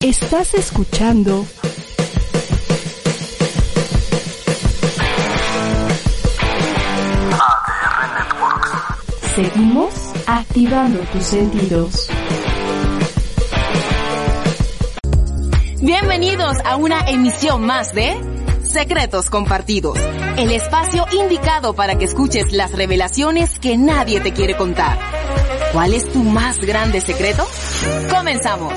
Estás escuchando ADR Networks. Seguimos activando tus sentidos. Bienvenidos a una emisión más de Secretos Compartidos, el espacio indicado para que escuches las revelaciones que nadie te quiere contar. ¿Cuál es tu más grande secreto? Comenzamos.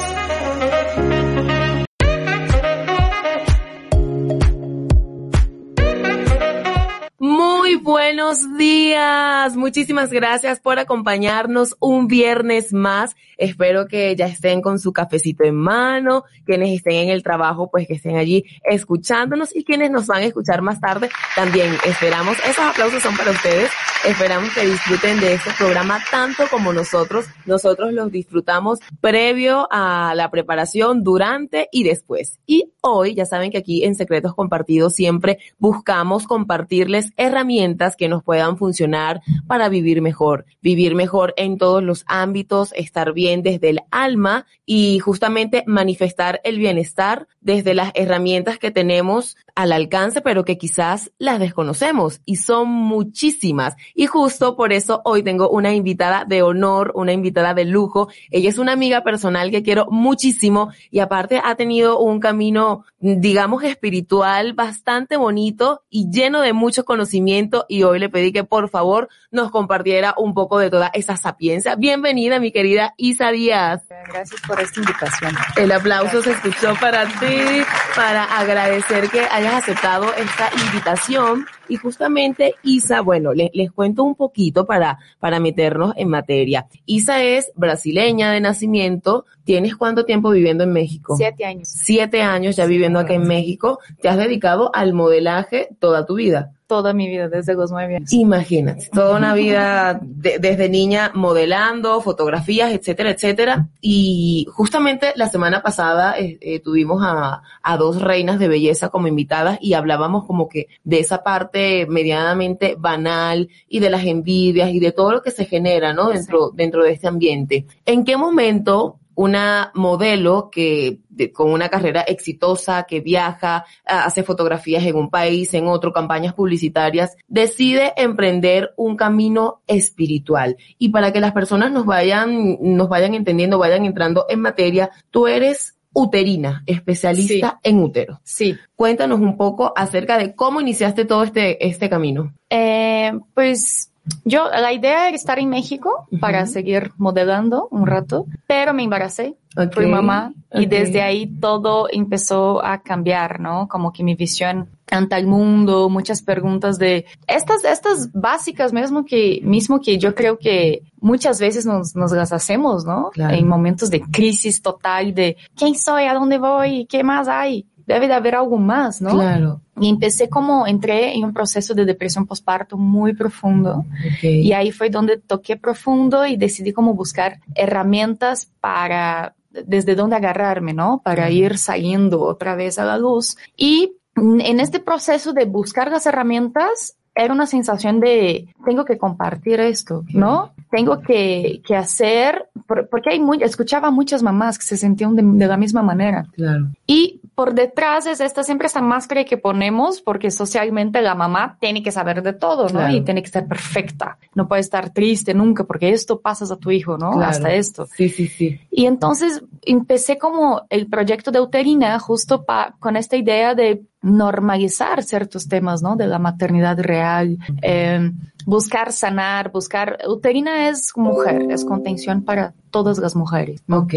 Muy buenos días. Muchísimas gracias por acompañarnos un viernes más. Espero que ya estén con su cafecito en mano, quienes estén en el trabajo, pues que estén allí escuchándonos y quienes nos van a escuchar más tarde también. Esperamos, esos aplausos son para ustedes. Esperamos que disfruten de este programa tanto como nosotros. Nosotros los disfrutamos previo a la preparación, durante y después. Y hoy, ya saben que aquí en Secretos Compartidos siempre buscamos compartirles herramientas que nos puedan funcionar para vivir mejor, vivir mejor en todos los ámbitos, estar bien desde el alma y justamente manifestar el bienestar desde las herramientas que tenemos al alcance, pero que quizás las desconocemos y son muchísimas. Y justo por eso hoy tengo una invitada de honor, una invitada de lujo. Ella es una amiga personal que quiero muchísimo y aparte ha tenido un camino, digamos, espiritual bastante bonito y lleno de mucho conocimiento y hoy le pedí que por favor nos compartiera un poco de toda esa sapiencia. Bienvenida, mi querida Isa Díaz. Gracias por esta invitación. El aplauso se escuchó para ti, para agradecer que hayas aceptado esta invitación. Y justamente Isa, bueno, les, les cuento un poquito para, para meternos en materia. Isa es brasileña de nacimiento. ¿Tienes cuánto tiempo viviendo en México? Siete años. Siete años ya viviendo acá en México. Te has dedicado al modelaje toda tu vida. Toda mi vida, desde los nueve años. Imagínate, toda una vida de- desde niña modelando, fotografías, etcétera, etcétera. Y justamente la semana pasada eh, eh, tuvimos a, a dos reinas de belleza como invitadas y hablábamos como que de esa parte medianamente banal y de las envidias y de todo lo que se genera, ¿no? Dentro, dentro de este ambiente. ¿En qué momento una modelo que de- con una carrera exitosa, que viaja, hace fotografías en un país, en otro, campañas publicitarias, decide emprender un camino espiritual. Y para que las personas nos vayan, nos vayan entendiendo, vayan entrando en materia, tú eres uterina, especialista en útero. Sí. Cuéntanos un poco acerca de cómo iniciaste todo este, este camino. Eh, pues yo, la idea era estar en México para seguir modelando un rato, pero me embaracé, fui mamá y desde ahí todo empezó a cambiar, ¿no? Como que mi visión ante el mundo, muchas preguntas de estas, estas básicas mismo que, mismo que yo creo que muchas veces nos, nos las hacemos, ¿no? Claro. En momentos de crisis total de quién soy, a dónde voy, qué más hay. Debe de haber algo más, ¿no? Claro. Y empecé como, entré en un proceso de depresión postparto muy profundo. Ok. Y ahí fue donde toqué profundo y decidí como buscar herramientas para, desde dónde agarrarme, ¿no? Para ir saliendo otra vez a la luz. Y en este proceso de buscar las herramientas, era una sensación de, tengo que compartir esto, ¿no? Tengo que, que hacer, por- porque hay muy, escuchaba muchas mamás que se sentían de- de la misma manera. Claro. Y por detrás es esta siempre esta máscara que ponemos porque socialmente la mamá tiene que saber de todo, ¿no? Claro. Y tiene que estar perfecta. No puede estar triste nunca porque esto pasas a tu hijo, ¿no? Claro. Hasta esto. Sí, sí, sí. Y entonces empecé como el proyecto de Uterina justo pa- con esta idea de normalizar ciertos temas, ¿no? De la maternidad real, eh, buscar sanar, buscar... Uterina es mujer, es contención para todas las mujeres. ¿no? Ok.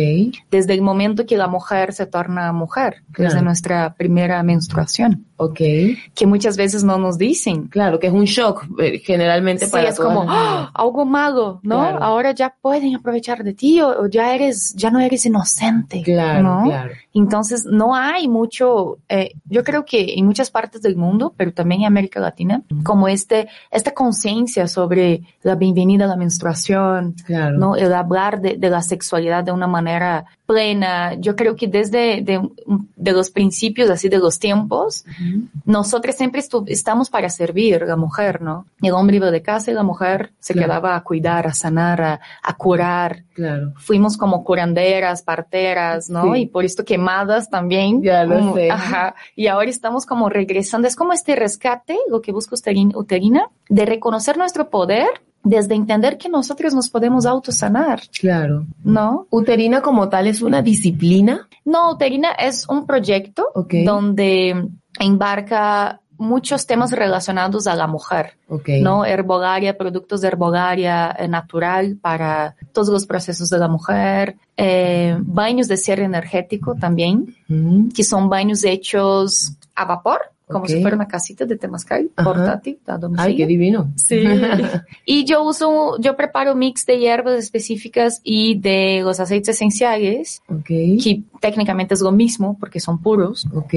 Desde el momento que la mujer se torna mujer, desde Claro. nuestra primera menstruación, Ok. que muchas veces no nos dicen. Claro, que es un shock eh, generalmente Sí, para es todas como mujeres. algo malo, ¿no? Claro. Ahora ya pueden aprovechar de ti o, o ya eres, ya no eres inocente, Claro, ¿no? claro. Entonces, no hay mucho, eh, yo creo que en muchas partes del mundo, pero también en América Latina, como este, esta conciencia sobre la bienvenida a la menstruación, Claro. ¿no? El hablar de, de la sexualidad de una manera plena. Yo creo que desde de, de los principios, así de los tiempos, nosotros siempre estamos para servir la mujer, ¿no? El hombre iba de casa y la mujer se Claro. quedaba a cuidar, a sanar, a, a curar. Claro. Fuimos como curanderas, parteras, ¿no? Sí. Y por esto quemadas también. Ya lo sé. Ajá. Y ahora estamos como regresando. Es como este rescate, lo que busca Uterin- Uterina, de reconocer nuestro poder desde entender que nosotros nos podemos autosanar, Claro. ¿no? Uterina como tal es una disciplina. No, Uterina es un proyecto donde embarca muchos temas relacionados a la mujer, Ok. ¿no? Herbolaria, productos de herbolaria eh, natural para todos los procesos de la mujer, eh, baños de cierre energético también, que son baños hechos a vapor, como si fuera una casita de temazcal Ajá. portátil a domicilio. Ay, qué divino. Sí. y yo uso, yo preparo mix de hierbas específicas y de los aceites esenciales, Ok. que técnicamente es lo mismo porque son puros, Ok.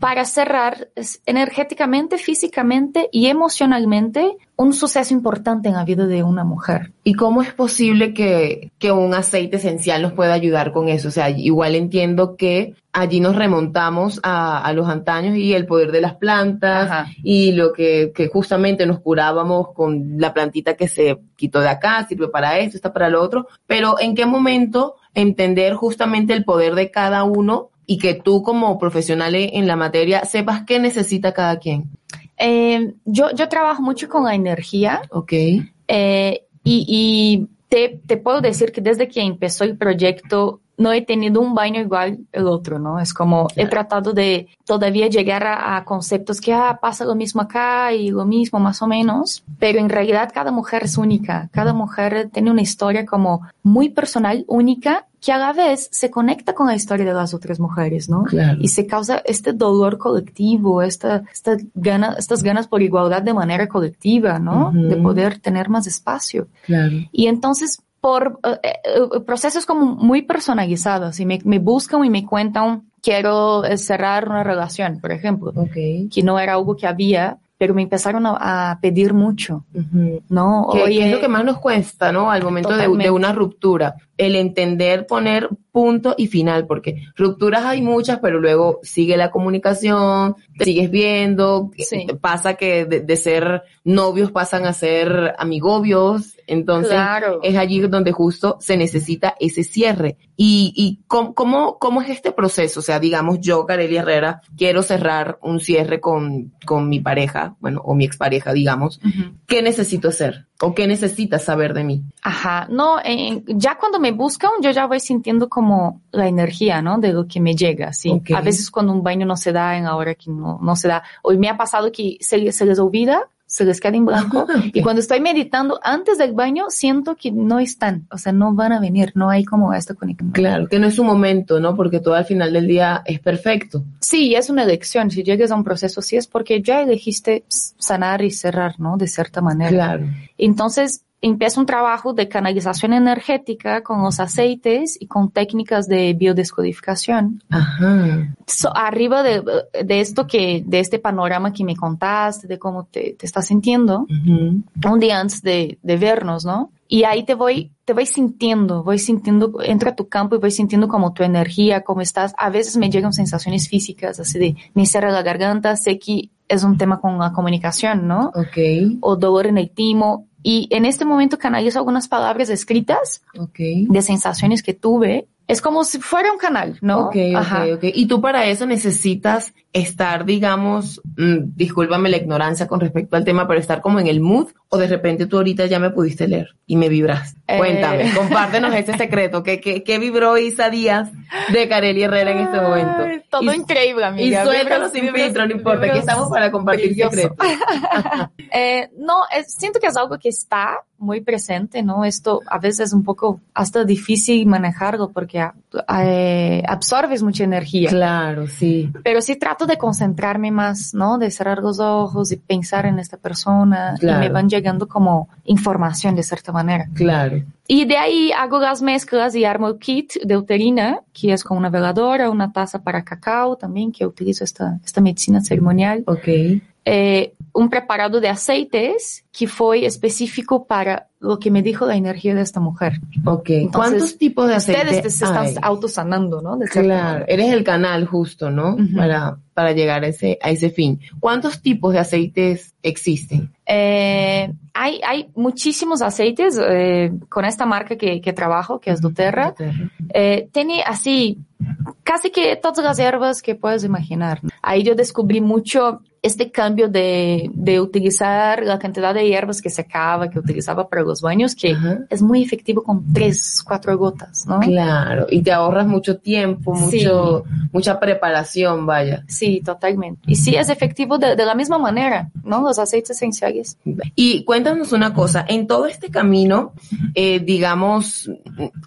para cerrar energéticamente, físicamente y emocionalmente un suceso importante en la vida de una mujer. ¿Y cómo es posible que, que un aceite esencial nos pueda ayudar con eso? O sea, igual entiendo que allí nos remontamos a, a los antaños y el poder de las plantas Ajá. y lo que, que justamente nos curábamos con la plantita que se quitó de acá, sirve para esto, está para lo otro. Pero ¿en qué momento entender justamente el poder de cada uno y que tú como profesional en la materia sepas qué necesita cada quien? Eh, yo, yo trabajo mucho con la energía Ok. eh, y, y te, te puedo decir que desde que empezó el proyecto no he tenido un baño igual el otro, ¿no? Es como he tratado de todavía llegar a, a conceptos que ah, pasa lo mismo acá y lo mismo más o menos, pero en realidad cada mujer es única, cada mujer tiene una historia como muy personal, única, que a la vez se conecta con la historia de las otras mujeres, ¿no? Claro. Y se causa este dolor colectivo, esta, esta gana, estas ganas por igualdad de manera colectiva, ¿no? De poder tener más espacio. Claro. Y entonces, por eh, eh, procesos como muy personalizados, y me, me buscan y me cuentan, quiero eh, cerrar una relación, por ejemplo, Ok. que no era algo que había, pero me empezaron a, a pedir mucho. ¿no? que, Oye, es lo que más nos cuesta, ¿no? Al momento de, una ruptura, el entender poner punto y final, porque rupturas hay muchas, pero luego sigue la comunicación, te sigues viendo, Sí. pasa que de, de ser novios pasan a ser amigobios, entonces Claro. es allí donde justo se necesita ese cierre. ¿Y, y cómo, cómo, cómo es este proceso? O sea, digamos, yo, Kareli Herrera, quiero cerrar un cierre con, con mi pareja, bueno, o mi expareja, digamos. Ujú. ¿Qué necesito hacer? ¿O qué necesitas saber de mí? Ajá, no, en- ya cuando me buscan, yo ya voy sintiendo como la energía, ¿no? De lo que me llega, sí. Ok. A veces cuando un baño no se da en la hora que no, no se da, hoy me ha pasado que se, se les olvida, se les queda en blanco, y cuando estoy meditando antes del baño, siento que no están, o sea, no van a venir, no hay como esta conexión. Claro, que no es su momento, ¿no? Porque todo al final del día es perfecto. Sí, es una elección, si llegas a un proceso, sí es porque ya elegiste sanar y cerrar, ¿no? De cierta manera. Claro. Entonces empieza un trabajo de canalización energética con los aceites y con técnicas de biodescodificación. Ajá. So, arriba de, de esto que, de este panorama que me contaste, de cómo te, te estás sintiendo, Ujú. un día antes de, de vernos, ¿no? Y ahí te voy, te voy sintiendo, voy sintiendo, entro a tu campo y voy sintiendo como tu energía, cómo estás. A veces me llegan sensaciones físicas, así de, me cierra la garganta, sé que es un tema con la comunicación, ¿no? Ok, o dolor en el timo. Y en este momento canalizo algunas palabras escritas de sensaciones que tuve. Es como si fuera un canal, ¿no? Ok, Ajá. ok, ok. Y tú para eso necesitas estar, digamos, mm, discúlpame la ignorancia con respecto al tema, pero estar como en el mood, o de repente tú ahorita ya me pudiste leer y me vibras. Eh. Cuéntame, compártenos ese secreto. ¿Qué, qué, qué vibró Isa Díaz de Kareli Herrera en este momento? Ay, todo Y- increíble, Y amiga. suéltalo Vibras, sin filtro, no importa, aquí estamos para compartir secretos. Eh, no, es- siento que es algo que está muy presente, ¿no? Esto a veces es un poco hasta difícil manejarlo porque eh, absorbes mucha energía. Claro, sí. Pero sí trato de concentrarme más, ¿no? De cerrar los ojos y pensar en esta persona. Claro. Y me van llegando como información de cierta manera. Claro. Y de ahí hago las mezclas y armo el kit de uterina, que es con una veladora, una taza para cacao también, que utilizo esta, esta medicina ceremonial. Ok. Eh, un preparado de aceites que fue específico para lo que me dijo la energía de esta mujer. Ok. Entonces, ¿Cuántos tipos de aceite Ustedes se están autosanando, ¿no? De Claro, eres el canal justo, ¿no? Para, para llegar a ese, a ese fin. ¿Cuántos tipos de aceites existen? Eh, hay, hay muchísimos aceites eh, con esta marca que, que trabajo, que es doTERRA. Eh, tiene así casi que todas las hierbas que puedes imaginar. Ahí yo descubrí mucho este cambio de, de utilizar la cantidad de hierbas que secaba, que utilizaba para los baños, que Ajá. es muy efectivo con tres, cuatro gotas, ¿no? Claro, y te ahorras mucho tiempo, Sí. mucho, mucha preparación, vaya. Sí, totalmente. Y sí es efectivo de, de la misma manera, ¿no? Los aceites esenciales. Y cuéntanos una cosa, en todo este camino, eh, digamos,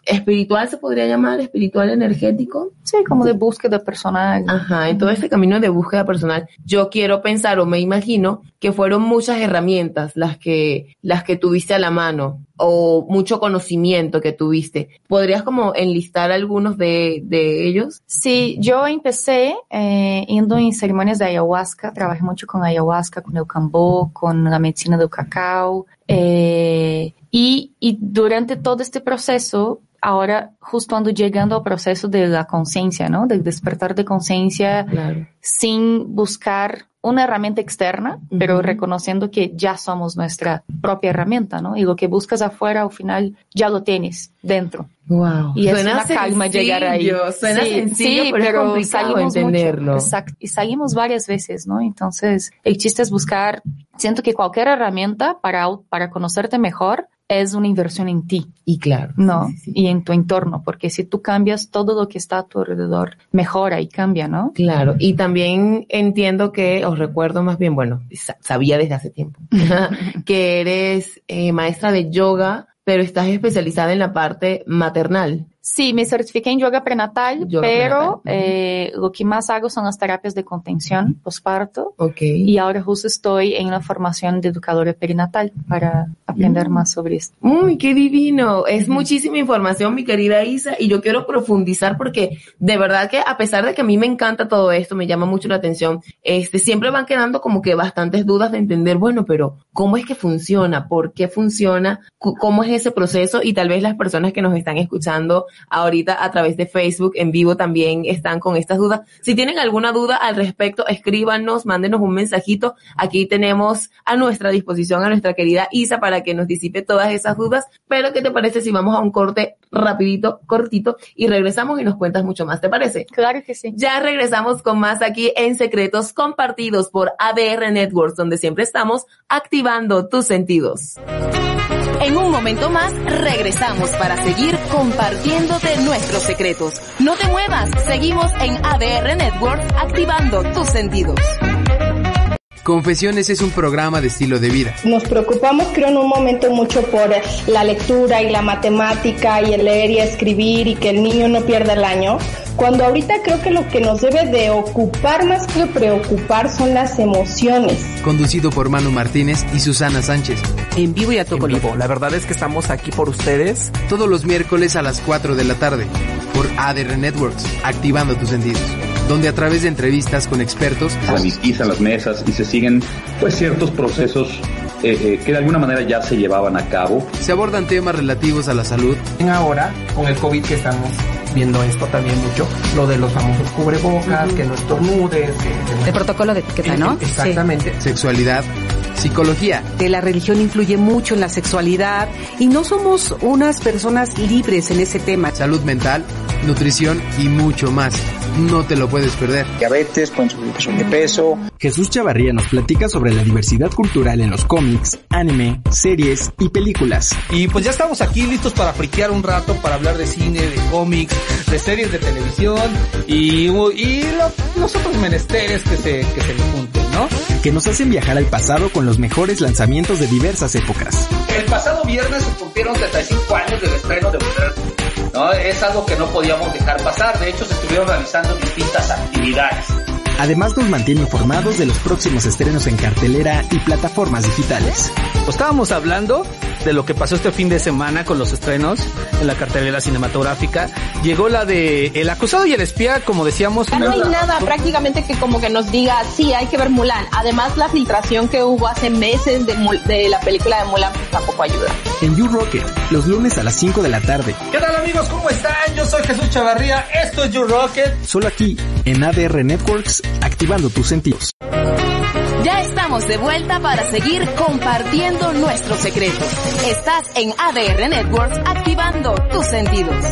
espiritual se podría llamar, espiritual energético. Sí, como de búsqueda personal. Ajá, en todo este camino de búsqueda personal, yo quiero pensar o me imagino que fueron muchas herramientas las que, las que tuviste a la mano o mucho conocimiento que tuviste. ¿Podrías como enlistar algunos de, de ellos? Sí, yo empecé eh, yendo en ceremonias de ayahuasca, trabajé mucho con ayahuasca, con el cambó, con la medicina del cacao, eh, y, y durante todo este proceso, ahora justo ando llegando al proceso de la conciencia, ¿no? Del despertar de conciencia Claro. sin buscar una herramienta externa, pero Ujú. reconociendo que ya somos nuestra propia herramienta, ¿no? Y lo que buscas afuera, al final, ya lo tienes dentro. Wow. Y es una calma llegar ahí. Suena Sí, sencillo, sí, pero, es complicado salimos entenderlo. mucho. Exacto. Y salimos varias veces, ¿no? Entonces, el chiste es buscar, siento que cualquier herramienta para, para conocerte mejor es una inversión en ti, Y claro. ¿no? sí, sí, sí. Y en tu entorno, porque si tú cambias, todo lo que está a tu alrededor mejora y cambia, ¿no? Claro, y también entiendo que, os recuerdo más bien, bueno, sa- sabía desde hace tiempo, que eres eh, maestra de yoga, pero estás especializada en la parte maternal. Sí, me certifiqué en yoga prenatal, Yoga pero prenatal. eh, lo que más hago son las terapias de contención posparto. Ok. Y ahora justo estoy en la formación de educadora perinatal para aprender Mm. más sobre esto. Uy, qué divino. Es muchísima información, mi querida Isa, y yo quiero profundizar porque de verdad que a pesar de que a mí me encanta todo esto, me llama mucho la atención, este, siempre van quedando como que bastantes dudas de entender, bueno, pero ¿cómo es que funciona? ¿Por qué funciona? ¿Cómo es ese proceso? Y tal vez las personas que nos están escuchando ahorita a través de Facebook en vivo también están con estas dudas. Si tienen alguna duda al respecto, escríbanos, mándenos un mensajito. Aquí tenemos a nuestra disposición a nuestra querida Isa para que nos disipe todas esas dudas. Pero ¿qué te parece si vamos a un corte rapidito, cortito y regresamos y nos cuentas mucho más? ¿Te parece? Claro que sí. Ya regresamos con más aquí en Secretos Compartidos por ADR Networks, donde siempre estamos activando tus sentidos. En un momento más regresamos para seguir compartiéndote nuestros secretos. No te muevas, seguimos en ADR Network activando tus sentidos. Confesiones es un programa de estilo de vida. Nos preocupamos, creo, en un momento mucho por la lectura y la matemática y el leer y escribir y que el niño no pierda el año, cuando ahorita creo que lo que nos debe de ocupar más que preocupar son las emociones. Conducido por Manu Martínez y Susana Sánchez. En vivo y a todo vivo. La verdad es que estamos aquí por ustedes. Todos los miércoles a las 4 de la tarde. Por ADR Networks, activando tus sentidos. Donde a través de entrevistas con expertos se sanitizan las mesas y se siguen pues ciertos procesos eh, eh, que de alguna manera ya se llevaban a cabo. se abordan temas relativos a la salud, Ahora, con el COVID que estamos viendo esto también mucho, lo de los famosos cubrebocas, que no estornudes, que, que- El protocolo de etiqueta, ¿no? Exactamente. sexualidad, psicología, Que la religión influye mucho en la sexualidad y no somos unas personas libres en ese tema. salud mental, nutrición y mucho más. No te lo puedes perder. diabetes, pueden sufrir de sobrepeso. Jesús Chavarría nos platica sobre la diversidad cultural en los cómics, anime, series y películas. Y pues ya estamos aquí listos para friquear un rato, para hablar de cine, de cómics, de series de televisión y, y lo- los otros menesteres que se, que se le junten. ¿no? Que nos hacen viajar al pasado con los mejores lanzamientos de diversas épocas. El pasado viernes se cumplieron 35 años del estreno de Mujer. ¿No? Es algo que no podíamos dejar pasar. De hecho, se estuvieron realizando distintas actividades. Además nos mantiene informados de los próximos estrenos en cartelera y plataformas digitales. Estábamos hablando de lo que pasó este fin de semana con los estrenos en la cartelera cinematográfica. Llegó la de El acusado y el espía, como decíamos. Ya no hay nada prácticamente que como que nos diga, sí, hay que ver Mulan. Además, la filtración que hubo hace meses de, de la película de Mulan pues, tampoco ayuda. En You Rocket, los lunes a las 5 de la tarde. ¿Qué tal amigos? ¿Cómo están? Yo soy Jesús Chavarría. Esto es You Rocket. Solo aquí, en ADR Networks, activando tus sentidos. Ya estamos de vuelta para seguir compartiendo nuestros secretos. Estás en ADR Networks activando tus sentidos.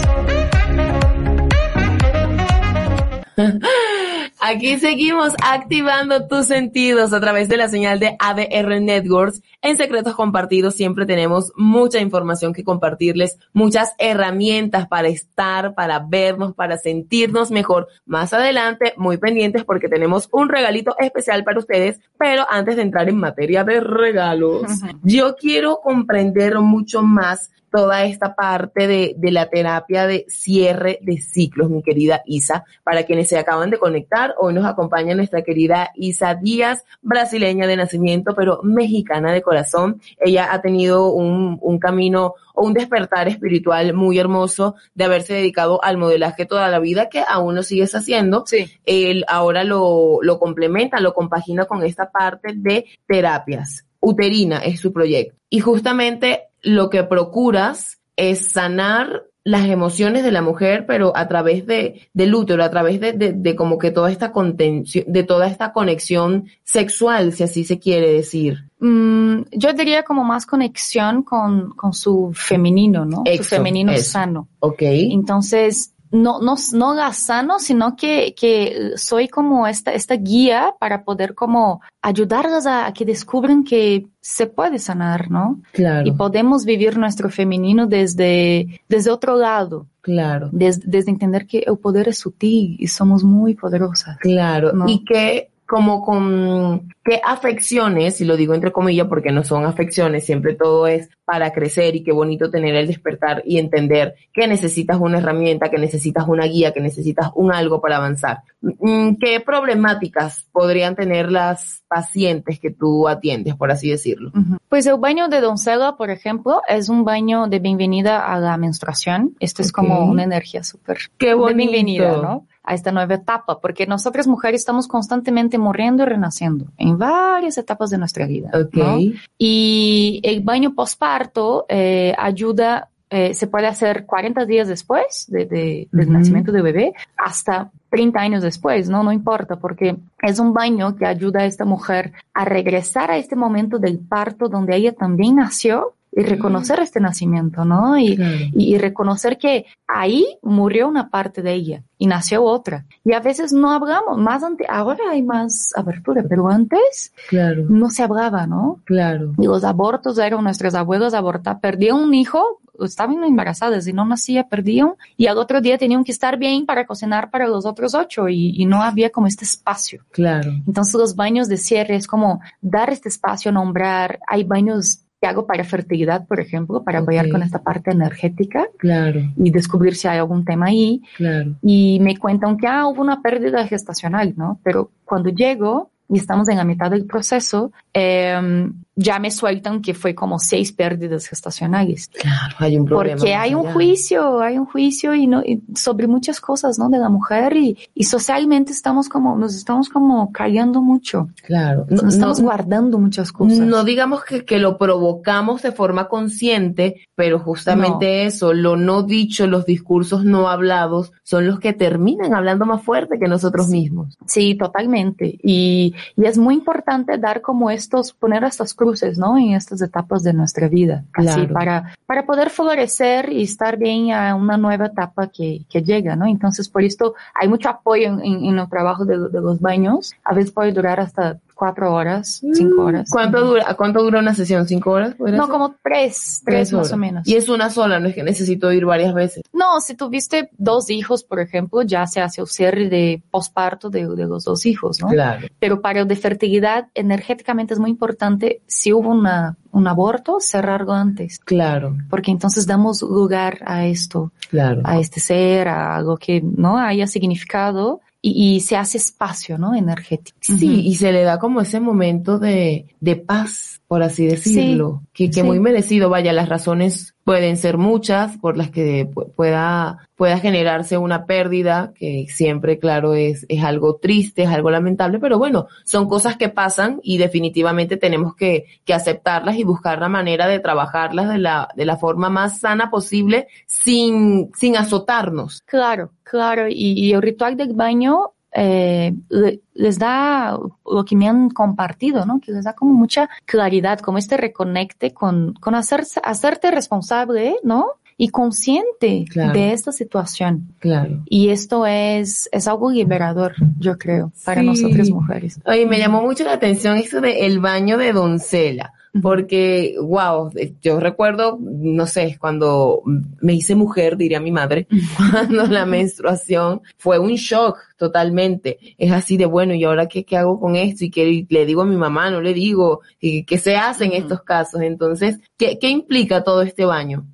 Aquí seguimos activando tus sentidos a través de la señal de ADR Networks. En Secretos Compartidos siempre tenemos mucha información que compartirles, muchas herramientas para estar, para vernos, para sentirnos mejor. Más adelante, muy pendientes porque tenemos un regalito especial para ustedes, pero antes de entrar en materia de regalos, yo quiero comprender mucho más toda esta parte de, de, la terapia de cierre de ciclos, mi querida Isa. Para quienes se acaban de conectar, hoy nos acompaña nuestra querida Isa Díaz, brasileña de nacimiento, pero mexicana de corazón. Ella ha tenido un, un camino o un despertar espiritual muy hermoso de haberse dedicado al modelaje toda la vida, que aún lo sigues haciendo. Sí. Él ahora lo, lo complementa, lo compagina con esta parte de terapias. Uterina es su proyecto. Y justamente lo que procuras es sanar las emociones de la mujer, pero a través de, del útero, a través de, de, de, como que toda esta contención, de toda esta conexión sexual, si así se quiere decir. Mm, yo diría como más conexión con, con su femenino, ¿no? Su femenino eso. sano. Ok. Entonces, no, no, no la sano, sino que, que soy como esta, esta guía para poder como ayudarlas a, a que descubran que se puede sanar, ¿no? Claro. Y podemos vivir nuestro femenino desde, desde otro lado. Claro. Desde, desde entender que el poder es sutil y somos muy poderosas. Claro. ¿no? Y que como con qué afecciones, y lo digo entre comillas porque no son afecciones, siempre todo es para crecer y qué bonito tener el despertar y entender que necesitas una herramienta, que necesitas una guía, que necesitas un algo para avanzar. Mm, ¿Qué problemáticas podrían tener las pacientes que tú atiendes, por así decirlo? Pues el baño de doncella, por ejemplo, es un baño de bienvenida a la menstruación. Esto es como una energía súper Qué de bonito. bienvenida, ¿no? A esta nueva etapa, porque nosotras mujeres estamos constantemente muriendo y renaciendo en varias etapas de nuestra vida. Ok. ¿no? Y el baño postparto eh, ayuda, eh, se puede hacer 40 días después de, de- del nacimiento del bebé hasta 30 años después, ¿no? No importa, porque es un baño que ayuda a esta mujer a regresar a este momento del parto donde ella también nació y reconocer este nacimiento, ¿no? Y, Claro. y, y reconocer que ahí murió una parte de ella y nació otra. Y a veces no hablamos, más ante, ahora hay más abertura, pero antes Claro. no se hablaba, ¿no? Claro. Y los abortos eran nuestros abuelos abortar, perdían un hijo, estaban embarazadas y no nacía, perdían, y al otro día tenían que estar bien para cocinar para los otros ocho y, y no había como este espacio. Claro. Entonces los baños de cierre es como dar este espacio, nombrar, hay baños que hago para fertilidad, por ejemplo, para apoyar con esta parte energética Claro. y descubrir si hay algún tema ahí. Claro. Y me cuentan que ah, hubo una pérdida gestacional, ¿no? Pero cuando llego y estamos en la mitad del proceso, eh, ya me sueltan que fue como seis pérdidas gestacionales. Claro, hay un problema. Porque hay un juicio, hay un juicio y no, y sobre muchas cosas, ¿no? De la mujer y, y socialmente estamos como, nos estamos como callando mucho. Claro. Nos No- estamos no- guardando muchas cosas. No digamos que, que lo provocamos de forma consciente, pero justamente eso, lo no dicho, los discursos no hablados, son los que terminan hablando más fuerte que nosotros mismos. Sí, totalmente. Y, y es muy importante dar como estos, poner estas cruces, ¿no? En estas etapas de nuestra vida. Así, para, para poder florecer y estar bien a una nueva etapa que, que llega, ¿no? Entonces, por esto hay mucho apoyo en, en- en el trabajo de, de los baños. A veces puede durar hasta cuatro horas, cinco horas. ¿Cuánto dura, cuánto dura una sesión? ¿Cinco horas? No, como tres, tres, más horas. o menos. Y es una sola, no es que necesito ir varias veces. No, si tuviste dos hijos, por ejemplo, ya se hace el cierre de posparto de, de los dos hijos, ¿no? Claro. Pero para el de fertilidad, energéticamente es muy importante, si hubo una, un aborto, cerrarlo antes. Claro. Porque entonces damos lugar a esto, Claro. a este ser, a algo que no haya significado y, y se hace espacio, ¿no? Energético. Sí, y se le da como ese momento de, de paz, por así decirlo, que, que sí. muy merecido. Vaya, las razones pueden ser muchas por las que pu- pueda, pueda generarse una pérdida, que siempre, claro, es, es algo triste, es algo lamentable, pero bueno, son cosas que pasan y definitivamente tenemos que, que aceptarlas y buscar la manera de trabajarlas de la, de la forma más sana posible sin, sin azotarnos. Claro, claro. Y, y el ritual del baño eh, le- les da lo que me han compartido, ¿no? Que les da como mucha claridad, como este reconecte con, con hacerse, hacerte responsable, ¿no? Y consciente Claro. de esta situación. Claro. Y esto es, es algo liberador, yo creo, para Sí. nosotras mujeres. Oye, me llamó mucho la atención esto de el baño de doncella, porque, wow, yo recuerdo, no sé, cuando me hice mujer, diría mi madre, cuando la menstruación fue un shock totalmente. Es así de, bueno, ¿y ahora qué, qué hago con esto? ¿Y qué le digo a mi mamá? ¿No le digo? ¿Y qué se hace en estos casos? Entonces, ¿qué, qué implica todo este baño?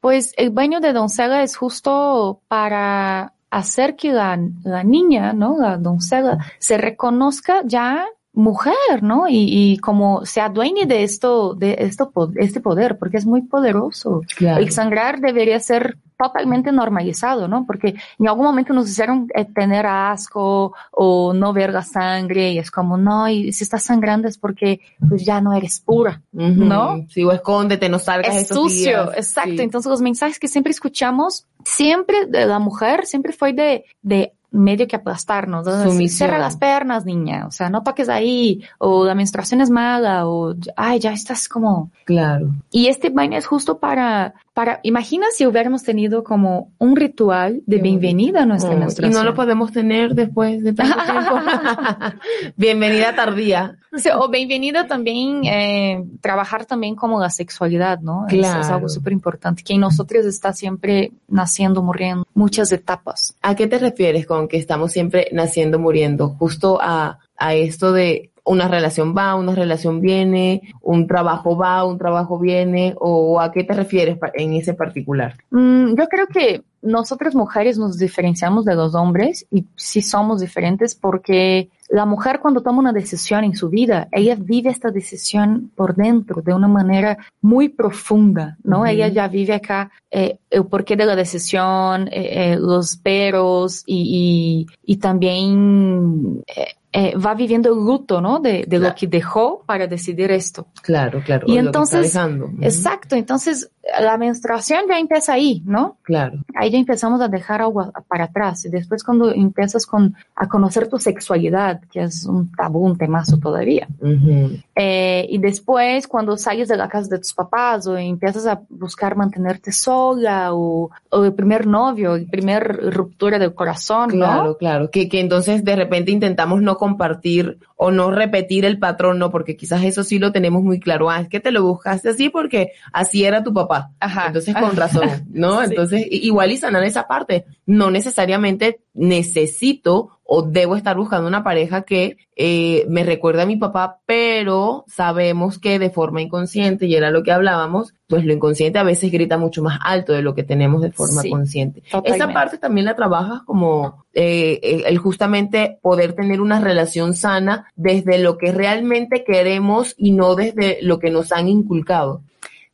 Pues el baño de doncella es justo para hacer que la, la niña, ¿no? La doncella se reconozca ya mujer, ¿no? Y, y como se adueñe de esto, de esto, este poder, porque es muy poderoso. Claro. El sangrar debería ser totalmente normalizado, ¿no? Porque en algún momento nos hicieron eh, tener asco o no ver la sangre y es como, no, y si estás sangrando es porque pues ya no eres pura, ¿no? Si o escóndete, no salgas Es estos sucio, días. exacto. Sí. Entonces los mensajes que siempre escuchamos, siempre de la mujer, siempre fue de, de medio que aplastarnos. ¿no? Sumisión. Cierra las piernas, niña. O sea, no toques ahí. O la menstruación es mala. O, ay, ya estás como... Claro. Y este baño es justo para, para, imagina si hubiéramos tenido como un ritual de bienvenida a nuestra Oh, y no lo podemos tener después de tanto tiempo. Bienvenida tardía. O, sea, o bienvenida también, eh, trabajar también como la sexualidad, ¿no? Es- Es, Claro. algo súper importante, que en nosotros está siempre naciendo, muriendo, muchas etapas. ¿A qué te refieres con que estamos siempre naciendo, muriendo? Justo a, a esto de una relación va, una relación viene, un trabajo va, un trabajo viene, o a qué te refieres en ese particular? Mm, yo creo que nosotras mujeres nos diferenciamos de los hombres y sí somos diferentes porque la mujer cuando toma una decisión en su vida, ella vive esta decisión por dentro de una manera muy profunda, ¿no? Ella ya vive acá eh, el porqué de la decisión, eh, eh, los peros y, y, y también eh, va viviendo el luto, ¿no? De, de lo que dejó para decidir esto. Claro, claro. Y o lo que entonces, está dejando. Ujú. exacto, entonces la menstruación ya empieza ahí, ¿no? Claro. Ahí ya empezamos a dejar algo para atrás. Y después cuando empiezas con, a conocer tu sexualidad, que es un tabú, un temazo todavía. Ujú. Eh, y después cuando sales de la casa de tus papás o empiezas a buscar mantenerte sola o, o el primer novio, el primer ruptura del corazón, Claro, ¿no? claro. Que, que entonces de repente intentamos no compartir o no repetir el patrón, no, porque quizás eso sí lo tenemos muy claro. Ah, es que te lo buscaste así porque así era tu papá. Ajá. Entonces con razón, ¿no? Sí. Entonces igual y sanar esa parte. No necesariamente necesito o debo estar buscando una pareja que eh, me recuerde a mi papá, pero sabemos que de forma inconsciente, y era lo que hablábamos, pues lo inconsciente a veces grita mucho más alto de lo que tenemos de forma Sí, consciente. totalmente. Esa parte también la trabajas como eh, el justamente poder tener una relación sana desde lo que realmente queremos y no desde lo que nos han inculcado.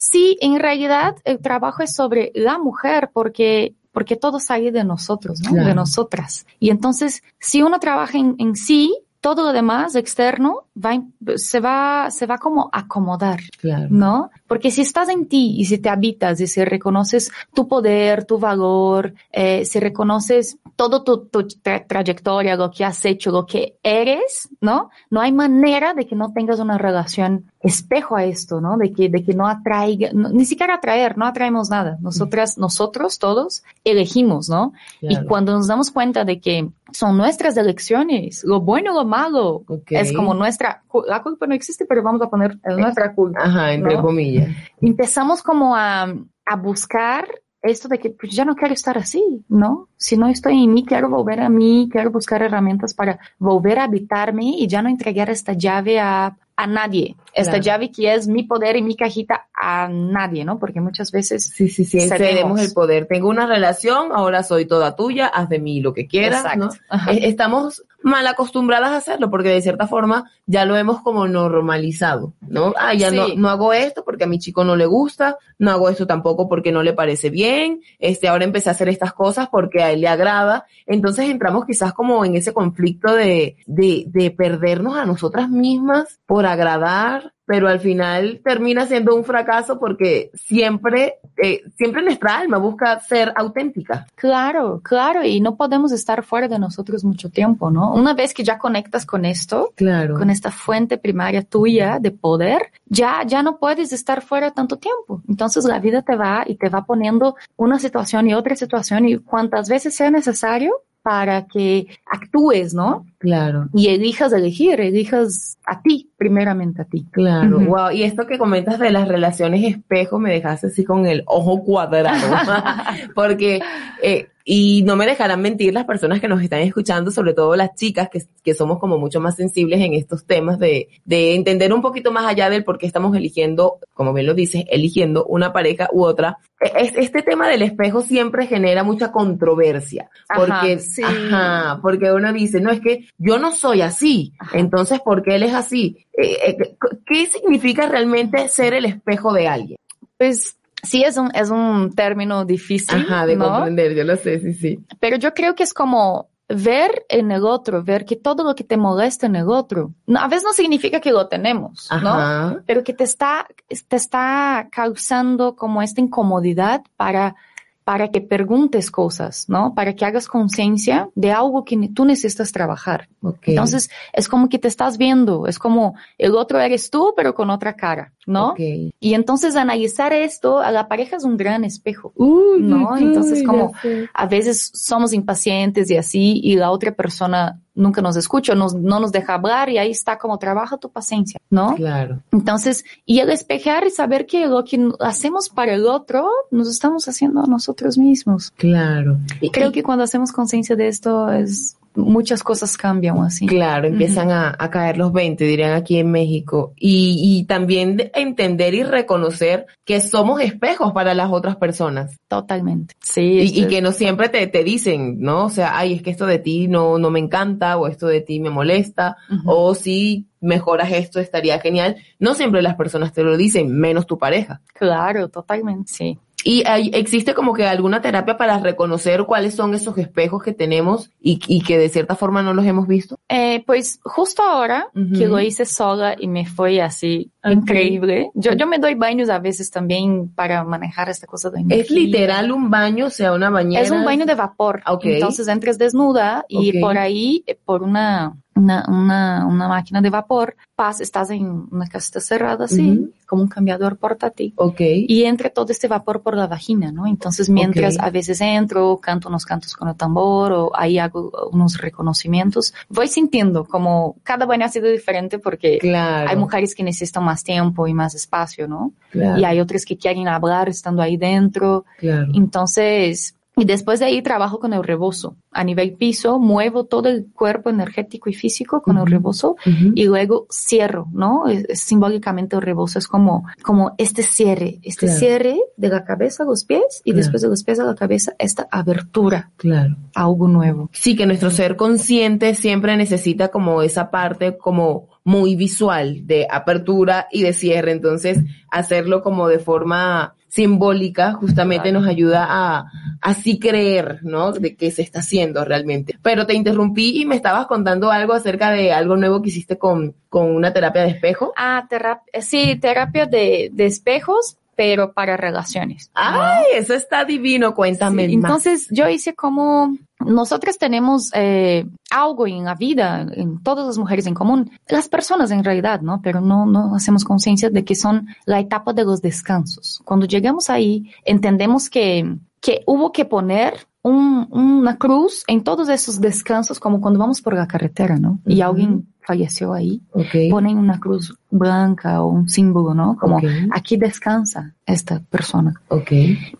Sí, en realidad el trabajo es sobre la mujer porque porque todo sale de nosotros, ¿no? Claro. De nosotras. Y entonces, si uno trabaja en, en sí, todo lo demás externo va, se va, se va como acomodar, Claro. ¿no? Porque si estás en ti y si te habitas y si reconoces tu poder, tu valor, eh, si reconoces todo tu, tu tra- trayectoria, lo que has hecho, lo que eres, ¿no? No hay manera de que no tengas una relación espejo a esto, ¿no? De que, de que no atraiga, no- ni siquiera atraer, no atraemos nada. Nosotras, nosotros todos elegimos, ¿no? Y Claro. cuando nos damos cuenta de que son nuestras elecciones, lo bueno y lo malo, Ok. es como nuestra nuestra, la culpa no existe, pero vamos a poner es nuestra culpa. Ajá, entre ¿no? comillas. Empezamos como a, a buscar esto de que pues, ya no quiero estar así, ¿no? Si no estoy en mí, quiero volver a mí, quiero buscar herramientas para volver a habitarme y ya no entregar esta llave a, a nadie. Esta Claro. llave que es mi poder y mi cajita a nadie, ¿no? Porque muchas veces Sí, sí, sí, cedemos. el poder. Tengo una relación, ahora soy toda tuya, haz de mí lo que quieras, Exacto. ¿no? Estamos mal acostumbradas a hacerlo porque de cierta forma ya lo hemos como normalizado, ¿no? Ah, ya Sí. no, no hago esto porque a mi chico no le gusta, no hago esto tampoco porque no le parece bien, este, ahora empecé a hacer estas cosas porque a él le agrada. Entonces entramos quizás como en ese conflicto de, de, de perdernos a nosotras mismas por agradar, pero al final termina siendo un fracaso porque siempre, eh, siempre nuestra alma busca ser auténtica. Claro, claro, y no podemos estar fuera de nosotros mucho tiempo, ¿no? Una vez que ya conectas con esto, Claro. con esta fuente primaria tuya de poder, ya, ya no puedes estar fuera tanto tiempo. Entonces la vida te va y te va poniendo una situación y otra situación y cuantas veces sea necesario para que actúes, ¿no? Claro. Y elijas elegir, elijas a ti, primeramente a ti. Claro, wow. Y esto que comentas de las relaciones espejo me dejaste así con el ojo cuadrado. Porque, eh, y no me dejarán mentir las personas que nos están escuchando, sobre todo las chicas que, que somos como mucho más sensibles en estos temas de, de entender un poquito más allá del por qué estamos eligiendo, como bien lo dices, eligiendo una pareja u otra. E- Es, este tema del espejo siempre genera mucha controversia. Ajá, Porque, sí. ajá, porque uno dice, no, es que yo no soy así. Entonces, ¿por qué él es así? Eh, eh, ¿Qué significa realmente ser el espejo de alguien? Pues sí, es un, es un término difícil. Ajá, de ¿no? comprender, yo lo sé, sí, sí. Pero yo creo que es como ver en el otro, ver que todo lo que te molesta en el otro, no, a veces no significa que lo tenemos, ¿no? Ajá. Pero que te está, te está causando como esta incomodidad para, para que preguntes cosas, ¿no? Para que hagas conciencia de algo que tú necesitas trabajar. Ok. Entonces, es como que te estás viendo, es como el otro eres tú, pero con otra cara, ¿no? Ok. Y entonces analizar esto a la pareja es un gran espejo, Uy, ¿no? Entonces como a veces somos impacientes y así, y la otra persona nunca nos escucha, nos, no nos deja hablar y ahí está como trabaja tu paciencia, ¿no? Claro. Entonces, y el espejar y saber que lo que hacemos para el otro, nos estamos haciendo a nosotros mismos. Claro. Y- Creo que cuando hacemos conciencia de esto es muchas cosas cambian así. Claro, empiezan a, a caer los 20, dirían aquí en México. Y, y también de entender y reconocer que somos espejos para las otras personas. Totalmente. Sí. Y, esto y que no siempre te, te dicen, ¿no? O sea, ay, es que esto de ti no, no me encanta, o esto de ti me molesta, o si mejoras esto estaría genial. No siempre las personas te lo dicen, menos tu pareja. Claro, totalmente, sí. Y hay- existe como que alguna terapia para reconocer cuáles son esos espejos que tenemos y, y que de cierta forma no los hemos visto. Eh, pues justo ahora que lo hice sola y me fue así increíble. Yo, yo me doy baños a veces también para manejar esta cosa de Es energía. literal un baño, o sea, una bañera. Es un baño de vapor. Ok. Entonces entras desnuda y por ahí, eh, por una, una, una, una máquina de vapor, pas, estás en una casita cerrada así, como un cambiador portátil. Ok. Y entra todo este vapor por la vagina, ¿no? Entonces, mientras a veces entro, canto unos cantos con el tambor o ahí hago unos reconocimientos, voy sintiendo como cada baño ha sido diferente porque Claro. hay mujeres que necesitan más tiempo y más espacio, ¿no? Claro. Y hay otras que quieren hablar estando ahí dentro. Claro. Entonces, y después de ahí trabajo con el rebozo. A nivel piso, muevo todo el cuerpo energético y físico con el rebozo y luego cierro, ¿no? Es- es simbólicamente el rebozo es como, como este cierre, este Claro. cierre de la cabeza a los pies y Claro. después de los pies a la cabeza, esta abertura Claro. a algo nuevo. Sí, que nuestro ser consciente siempre necesita como esa parte como muy visual de apertura y de cierre. Entonces, hacerlo como de forma simbólica justamente nos ayuda a así creer, ¿no? De que se está haciendo realmente. Pero te interrumpí y me estabas contando algo acerca de algo nuevo que hiciste con, con una terapia de espejo. Ah, terapia, sí, terapia de, de espejos, pero para relaciones. ¿no? Ay, eso está divino, cuéntame Sí, más. Entonces yo hice como nosotros tenemos eh, algo en la vida, en todas las mujeres en común, las personas en realidad, ¿no? Pero no, no hacemos conciencia de que son la etapa de los descansos. Cuando llegamos ahí, entendemos que, que hubo que poner un- una cruz en todos esos descansos, como cuando vamos por la carretera, ¿no? Y alguien falleció ahí, Ok. ponen una cruz blanca o un símbolo, ¿no? Como aquí descansa esta persona. Ok.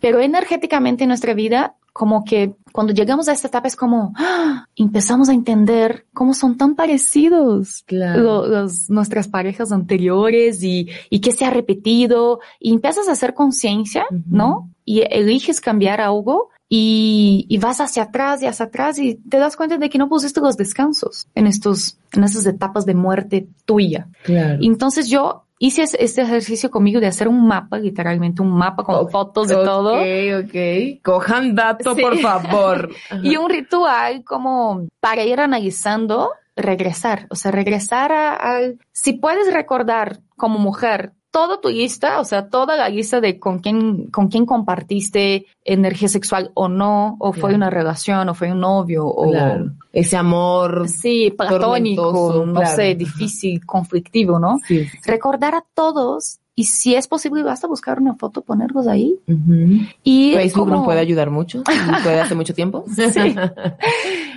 Pero energéticamente en nuestra vida, como que cuando llegamos a esta etapa es como ¡ah! empezamos a entender cómo son tan parecidos Claro. lo- los, nuestras parejas anteriores y, y qué se ha repetido y empiezas a hacer conciencia, ¿no? Y eliges cambiar algo y, y vas hacia atrás y hacia atrás y te das cuenta de que no pusiste los descansos en estos, en esas etapas de muerte tuya. Claro. Entonces yo hice es- este ejercicio conmigo de hacer un mapa, literalmente un mapa con fotos de todo. Ok, ok. Cojan datos, Sí. por favor. Y un ritual como para ir analizando, regresar, o sea, regresar a, si puedes recordar como mujer toda tu lista, o sea, toda la lista de con quién, con quién compartiste energía sexual o no, o fue una relación, o fue un novio, o Claro. Ese amor. sí, platónico, no claro. sé, difícil, conflictivo, ¿no? Sí. Recordar a todos y si es posible, basta buscar una foto, ponerlos ahí. Ujú. Y Facebook como- nos puede ayudar mucho. Puede hace mucho tiempo. Sí.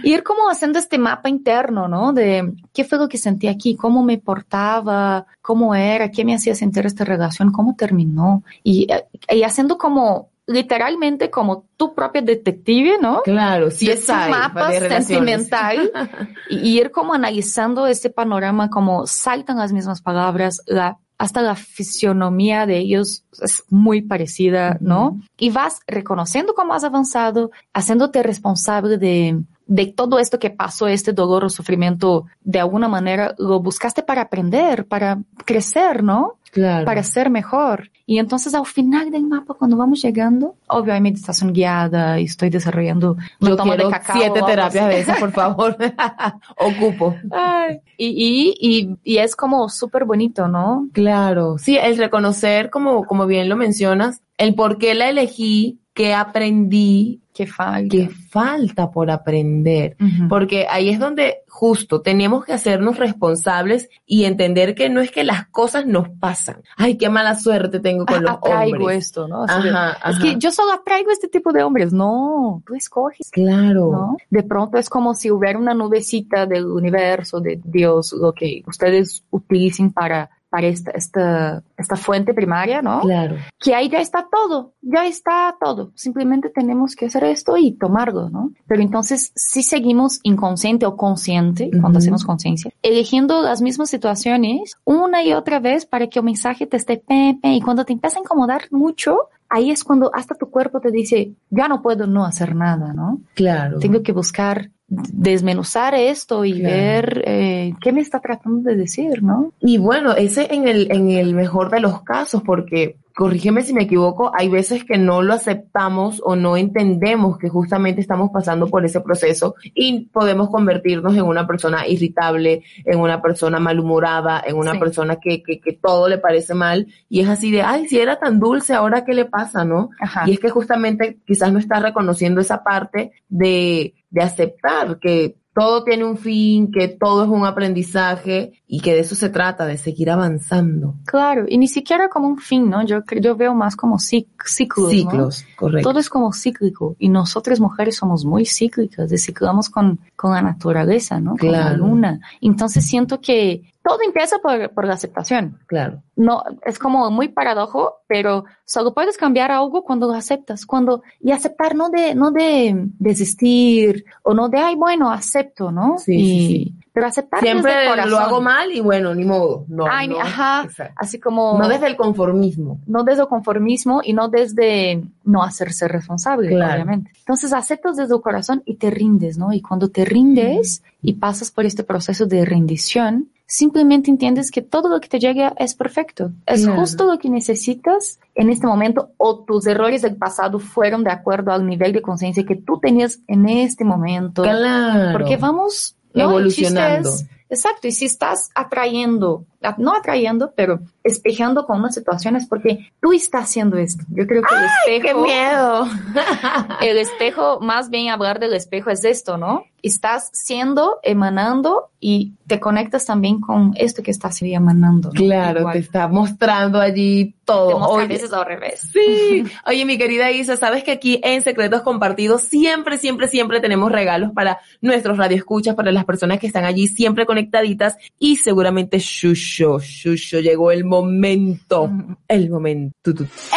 ir como haciendo este mapa interno, ¿no? De qué fue lo que sentí aquí, cómo me portaba, cómo era, qué me hacía sentir esta relación, cómo terminó. Y, eh, y haciendo como, literalmente como tu propia detective, ¿no? Claro, sí es mapa sentimental y ir como analizando este panorama, como saltan las mismas palabras, la, hasta la fisionomía de ellos es muy parecida, ¿no? Y vas reconociendo cómo has avanzado, haciéndote responsable de, de todo esto que pasó, este dolor o sufrimiento, de alguna manera lo buscaste para aprender, para crecer, ¿no? Claro. Para ser mejor. Y entonces al final del mapa, cuando vamos llegando, obvio hay meditación guiada y estoy desarrollando una Yo toma de cacao. siete terapias de esas, por favor. Ocupo. Ay, y, y, y, y es como súper bonito, ¿no? Claro. Sí, el reconocer, como, como bien lo mencionas, el por qué la elegí, qué aprendí, qué falta, qué falta por aprender. Porque ahí es donde justo tenemos que hacernos responsables y entender que no es que las cosas nos pasan. Ay, qué mala suerte tengo con los atraigo hombres. esto, ¿no? Ajá, Es ajá. que yo solo atraigo este tipo de hombres. No, tú escoges. Claro. ¿no? De pronto es como si hubiera una nubecita del universo, de Dios, lo que ustedes utilicen para, para esta, esta, esta fuente primaria, ¿no? Claro. Que ahí ya está todo, ya está todo. Simplemente tenemos que hacer esto y tomarlo, ¿no? Pero entonces, si seguimos inconsciente o consciente, cuando Ujú. hacemos conciencia, eligiendo las mismas situaciones una y otra vez para que el mensaje te esté pepe y cuando te empieza a incomodar mucho, ahí es cuando hasta tu cuerpo te dice, ya no puedo no hacer nada, ¿no? Claro. Tengo que buscar desmenuzar esto y Claro. ver eh, qué me está tratando de decir, ¿no? Y bueno, ese en el, en el mejor de los casos, porque corrígeme si me equivoco, hay veces que no lo aceptamos o no entendemos que justamente estamos pasando por ese proceso y podemos convertirnos en una persona irritable, en una persona malhumorada, en una Sí. persona que, que, que todo le parece mal y es así de, ay, si era tan dulce, ahora qué le pasa, ¿no? Ajá. Y es que justamente quizás no está reconociendo esa parte de, de aceptar que todo tiene un fin, que todo es un aprendizaje y que de eso se trata, de seguir avanzando. Claro, y ni siquiera como un fin, ¿no? Yo, yo veo más como cic- ciclos. ¿no? Ciclos, correcto. Todo es como cíclico y nosotras mujeres somos muy cíclicas, ciclamos con, con la naturaleza, ¿no? Con la Claro. luna. Entonces siento que todo empieza por, por la aceptación. Claro. No, es como muy paradojo, pero solo puedes cambiar algo cuando lo aceptas, cuando, y aceptar no de, no de desistir, o no de, ay, bueno, acepto, ¿no? Sí, y, sí, sí. Pero aceptar Siempre desde el corazón. lo hago mal y bueno, ni modo. No, Ay, no, ajá, exacto. así como... no desde el conformismo. no desde el conformismo y no desde no hacerse responsable, Claro. obviamente. Entonces aceptas desde el corazón y te rindes, ¿no? Y cuando te rindes y pasas por este proceso de rendición, simplemente entiendes que todo lo que te llega es perfecto. Es Claro. justo lo que necesitas en este momento o tus errores del pasado fueron de acuerdo al nivel de conciencia que tú tenías en este momento. Claro. Porque vamos ¿no? Evolucionando. exacto, y si estás atrayendo, no atrayendo, pero espejando con unas situaciones porque tú estás haciendo esto. Yo creo que el ¡Ay, espejo... qué miedo! el espejo, más bien hablar del espejo es esto, ¿no? Estás siendo, emanando y te conectas también con esto que estás emanando. ¿no? Claro, Igual. te está mostrando allí todo. Te muestra a Oye, veces al revés. Sí. Oye, mi querida Isa, sabes que aquí en Secretos Compartidos siempre, siempre, siempre tenemos regalos para nuestros radioescuchas, para las personas que están allí siempre conectaditas y seguramente Shusho, Shusho, llegó el momento, el momento.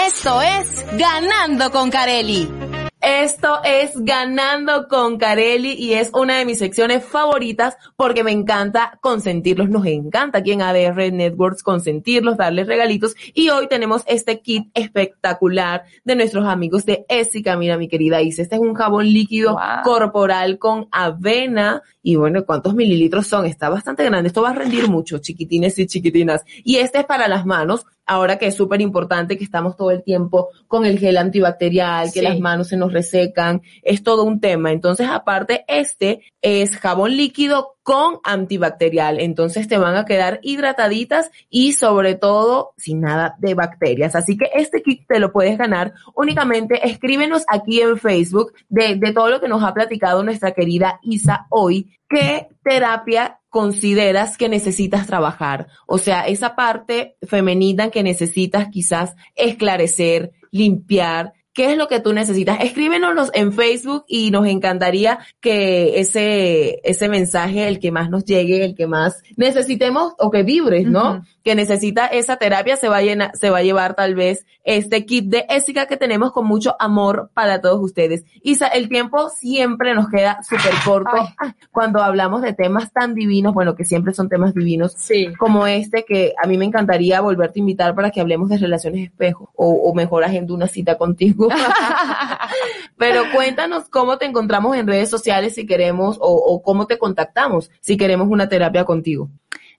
Esto es Ganando con Carelli. Esto es Ganando con Carelli y es una de mis secciones favoritas porque me encanta consentirlos. Nos encanta aquí en ADR Networks consentirlos, darles regalitos y hoy tenemos este kit espectacular de nuestros amigos de Essica. Mira, mi querida Isa, este es un jabón líquido Wow. corporal con avena y bueno, ¿cuántos mililitros son? Está bastante grande. Esto va a rendir mucho, chiquitines y chiquitinas. Y este es para las manos. Ahora que es súper importante que estamos todo el tiempo con el gel antibacterial, que Sí. las manos se nos resecan, es todo un tema. Entonces, aparte, este es jabón líquido con antibacterial. Entonces te van a quedar hidrataditas y sobre todo sin nada de bacterias. Así que este kit te lo puedes ganar únicamente. Escríbenos aquí en Facebook de, de todo lo que nos ha platicado nuestra querida Isa hoy. ¿Qué terapia consideras que necesitas trabajar? O sea, esa parte femenina que necesitas quizás esclarecer, limpiar. ¿Qué es lo que tú necesitas? Escríbenos en Facebook y nos encantaría que ese, ese mensaje, el que más nos llegue, el que más necesitemos o que vibres, ¿no? Que necesita esa terapia, se va a llena- se va a llevar tal vez este kit de ésica que tenemos con mucho amor para todos ustedes. Isa, el tiempo siempre nos queda súper corto Ay. cuando hablamos de temas tan divinos, bueno, que siempre son temas divinos, Sí. como este que a mí me encantaría volverte a invitar para que hablemos de relaciones espejo o, o mejor agendo una cita contigo. Pero cuéntanos cómo te encontramos en redes sociales si queremos o, o cómo te contactamos si queremos una terapia contigo.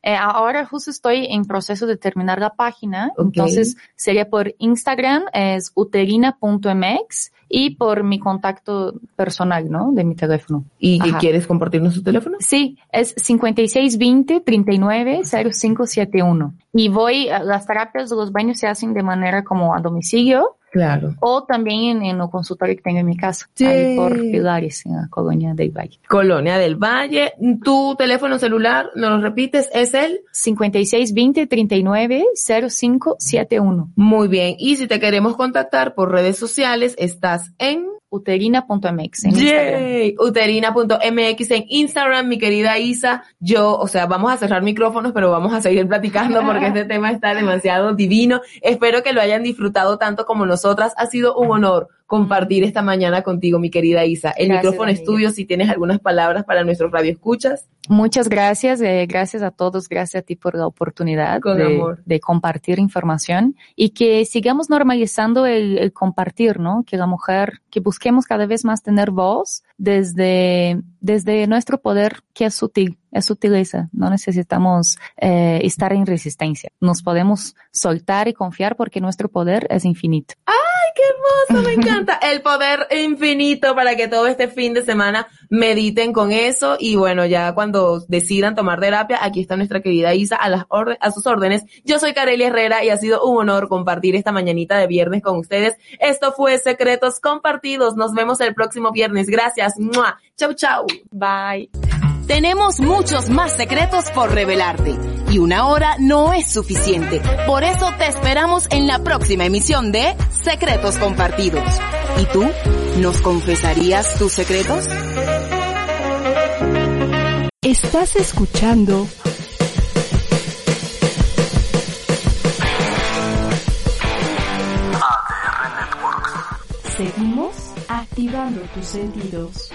Eh, ahora justo estoy en proceso de terminar la página, Ok. entonces sería por Instagram, es uterina.mx y por mi contacto personal, ¿no? De mi teléfono. ¿Y Ajá. quieres compartirnos tu teléfono? Sí, es 5620 39 0571. Y voy, las terapias de los baños se hacen de manera como a domicilio Claro. o también en, en el consultorio que tengo en mi casa, Sí. ahí por Pilares, en la colonia del Valle. Colonia del Valle. Tu teléfono celular, ¿nos lo repites? ¿Es el? 5620 39 0571. Muy bien. Y si te queremos contactar por redes sociales, estás en Uterina.mx en Instagram. Uterina.mx en Instagram, mi querida Isa. Yo, o sea, vamos a cerrar micrófonos, pero vamos a seguir platicando porque este tema está demasiado divino. Espero que lo hayan disfrutado tanto como nosotras. Ha sido un honor compartir esta mañana contigo, mi querida Isa. El Gracias, micrófono es tuyo si tienes algunas palabras para nuestros radioescuchas. Muchas gracias, eh, gracias a todos, gracias a ti por la oportunidad Con de, amor. de compartir información y que sigamos normalizando el, el compartir, ¿no? Que la mujer, que busquemos cada vez más tener voz desde, desde nuestro poder que es sutil, es sutileza. No necesitamos eh, estar en resistencia. Nos podemos soltar y confiar porque nuestro poder es infinito. ¡Ay, qué hermoso! Me encanta. El poder infinito para que todo este fin de semana mediten con eso. Y bueno, ya cuando decidan tomar terapia, aquí está nuestra querida Isa a, las orde- a sus órdenes. Yo soy Kareli Herrera y ha sido un honor compartir esta mañanita de viernes con ustedes. Esto fue Secretos Compartidos. Nos vemos el próximo viernes. Gracias. ¡Mua! Chau, chau. Bye. Tenemos muchos más secretos por revelarte y una hora no es suficiente. Por eso te esperamos en la próxima emisión de Secretos Compartidos. ¿Y tú? ¿Nos confesarías tus secretos? Estás escuchando ADR Networks. Seguimos activando tus sentidos.